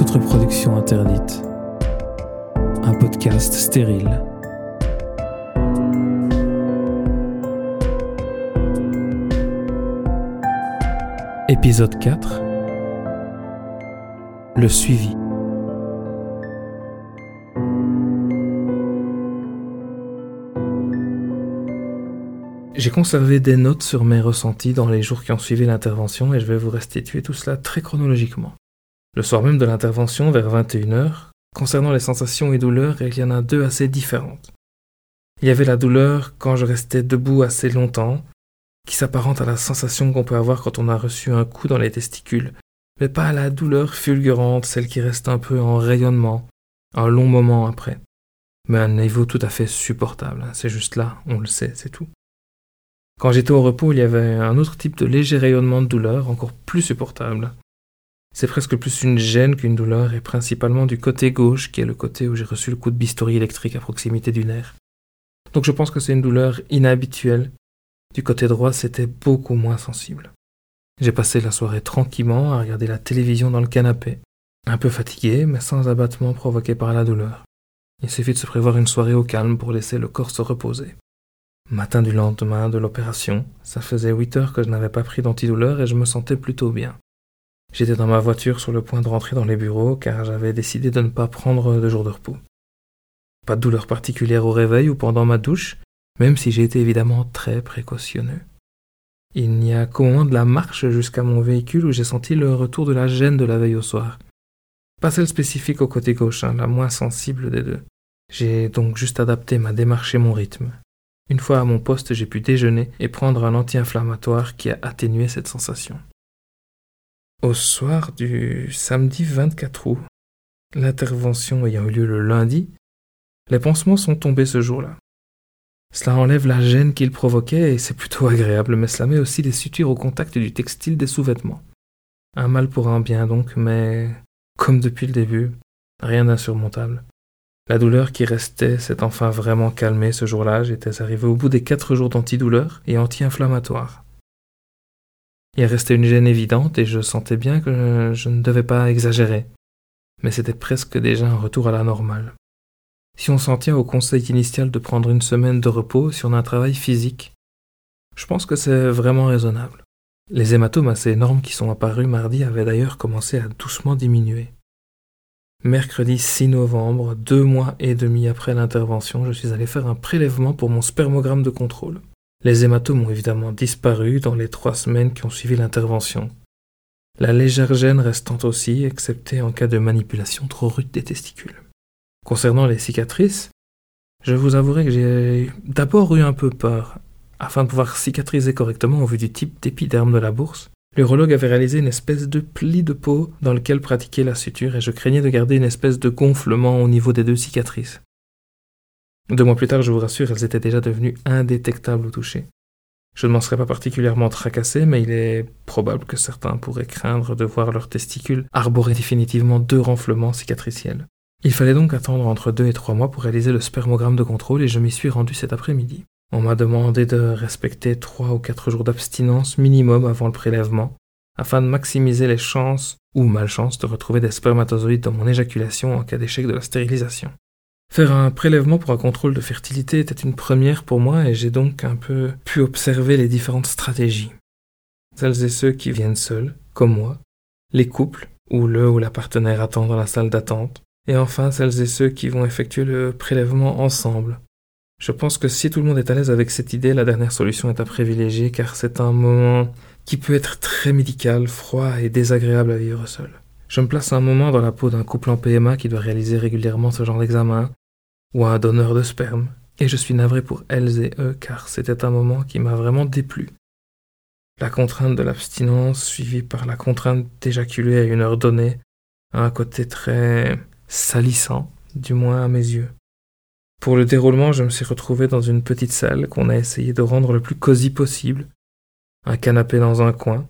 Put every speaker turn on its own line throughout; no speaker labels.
Reproduction interdite. Un podcast stérile. Épisode 4 Le suivi. J'ai conservé des notes sur mes ressentis dans les jours qui ont suivi l'intervention et je vais vous restituer tout cela très chronologiquement. Le soir même de l'intervention, vers 21h, concernant les sensations et douleurs, il y en a deux assez différentes. Il y avait la douleur quand je restais debout assez longtemps, qui s'apparente à la sensation qu'on peut avoir quand on a reçu un coup dans les testicules, mais pas à la douleur fulgurante, celle qui reste un peu en rayonnement, un long moment après. Mais à un niveau tout à fait supportable, c'est juste là, on le sait, c'est tout. Quand j'étais au repos, il y avait un autre type de léger rayonnement de douleur, encore plus supportable. C'est presque plus une gêne qu'une douleur, et principalement du côté gauche, qui est le côté où j'ai reçu le coup de bistouri électrique à proximité du nerf. Donc je pense que c'est une douleur inhabituelle. Du côté droit, c'était beaucoup moins sensible. J'ai passé la soirée tranquillement à regarder la télévision dans le canapé, un peu fatigué, mais sans abattement provoqué par la douleur. Il suffit de se prévoir une soirée au calme pour laisser le corps se reposer. Matin du lendemain de l'opération, ça faisait huit heures que je n'avais pas pris d'antidouleur et je me sentais plutôt bien. J'étais dans ma voiture sur le point de rentrer dans les bureaux car j'avais décidé de ne pas prendre de jour de repos. Pas de douleur particulière au réveil ou pendant ma douche, même si j'ai été évidemment très précautionneux. Il n'y a qu'au moment de la marche jusqu'à mon véhicule où j'ai senti le retour de la gêne de la veille au soir. Pas celle spécifique au côté gauche, hein, la moins sensible des deux. J'ai donc juste adapté ma démarche et mon rythme. Une fois à mon poste, j'ai pu déjeuner et prendre un anti-inflammatoire qui a atténué cette sensation. Au soir du samedi 24 août, l'intervention ayant eu lieu le lundi, les pansements sont tombés ce jour-là. Cela enlève la gêne qu'il provoquait et c'est plutôt agréable, mais cela met aussi des sutures au contact du textile des sous-vêtements. Un mal pour un bien donc, mais comme depuis le début, rien d'insurmontable. La douleur qui restait s'est enfin vraiment calmée ce jour-là, j'étais arrivé au bout des quatre jours d'antidouleur et anti-inflammatoire. Il restait une gêne évidente et je sentais bien que je ne devais pas exagérer. Mais c'était presque déjà un retour à la normale. Si on s'en tient au conseil initial de prendre une semaine de repos si on a un travail physique, je pense que c'est vraiment raisonnable. Les hématomes assez énormes qui sont apparus mardi avaient d'ailleurs commencé à doucement diminuer. Mercredi 6 novembre, deux mois et demi après l'intervention, je suis allé faire un prélèvement pour mon spermogramme de contrôle. Les hématomes ont évidemment disparu dans les trois semaines qui ont suivi l'intervention. La légère gêne restant aussi, excepté en cas de manipulation trop rude des testicules. Concernant les cicatrices, je vous avouerai que j'ai d'abord eu un peu peur. Afin de pouvoir cicatriser correctement au vu du type d'épiderme de la bourse, l'urologue avait réalisé une espèce de pli de peau dans lequel pratiquer la suture et je craignais de garder une espèce de gonflement au niveau des deux cicatrices. Deux mois plus tard, je vous rassure, elles étaient déjà devenues indétectables au toucher. Je ne m'en serais pas particulièrement tracassé, mais il est probable que certains pourraient craindre de voir leurs testicules arborer définitivement deux renflements cicatriciels. Il fallait donc attendre entre deux et trois mois pour réaliser le spermogramme de contrôle et je m'y suis rendu cet après-midi. On m'a demandé de respecter trois ou quatre jours d'abstinence minimum avant le prélèvement, afin de maximiser les chances ou malchances de retrouver des spermatozoïdes dans mon éjaculation en cas d'échec de la stérilisation. Faire un prélèvement pour un contrôle de fertilité était une première pour moi et j'ai donc un peu pu observer les différentes stratégies. Celles et ceux qui viennent seuls, comme moi, les couples, où le ou la partenaire attend dans la salle d'attente, et enfin celles et ceux qui vont effectuer le prélèvement ensemble. Je pense que si tout le monde est à l'aise avec cette idée, la dernière solution est à privilégier car c'est un moment qui peut être très médical, froid et désagréable à vivre seul. Je me place un moment dans la peau d'un couple en PMA qui doit réaliser régulièrement ce genre d'examen, ou un donneur de sperme, et je suis navré pour elles et eux car c'était un moment qui m'a vraiment déplu. La contrainte de l'abstinence suivie par la contrainte d'éjaculer à une heure donnée a un côté très salissant, du moins à mes yeux. Pour le déroulement, je me suis retrouvé dans une petite salle qu'on a essayé de rendre le plus cosy possible. Un canapé dans un coin.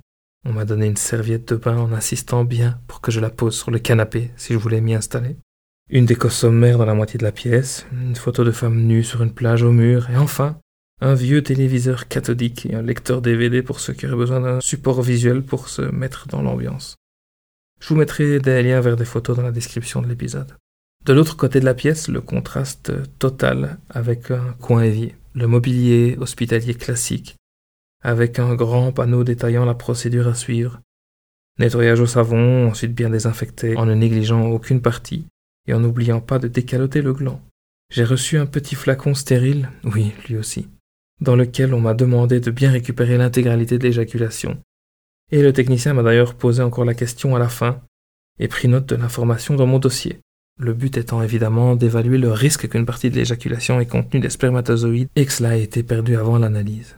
On m'a donné une serviette de bain en insistant bien pour que je la pose sur le canapé si je voulais m'y installer une déco sommaire dans la moitié de la pièce, une photo de femme nue sur une plage au mur, et enfin, un vieux téléviseur cathodique et un lecteur DVD pour ceux qui auraient besoin d'un support visuel pour se mettre dans l'ambiance. Je vous mettrai des liens vers des photos dans la description de l'épisode. De l'autre côté de la pièce, le contraste total avec un coin évier, le mobilier hospitalier classique, avec un grand panneau détaillant la procédure à suivre. Nettoyage au savon, ensuite bien désinfecté, en ne négligeant aucune partie, et en n'oubliant pas de décaloter le gland. J'ai reçu un petit flacon stérile, oui, lui aussi, dans lequel on m'a demandé de bien récupérer l'intégralité de l'éjaculation. Et le technicien m'a d'ailleurs posé encore la question à la fin, et pris note de l'information dans mon dossier. Le but étant évidemment d'évaluer le risque qu'une partie de l'éjaculation ait contenu des spermatozoïdes et que cela ait été perdu avant l'analyse.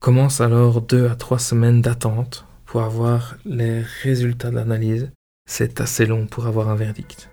Commence alors deux à trois semaines d'attente pour avoir les résultats de l'analyse. C'est assez long pour avoir un verdict.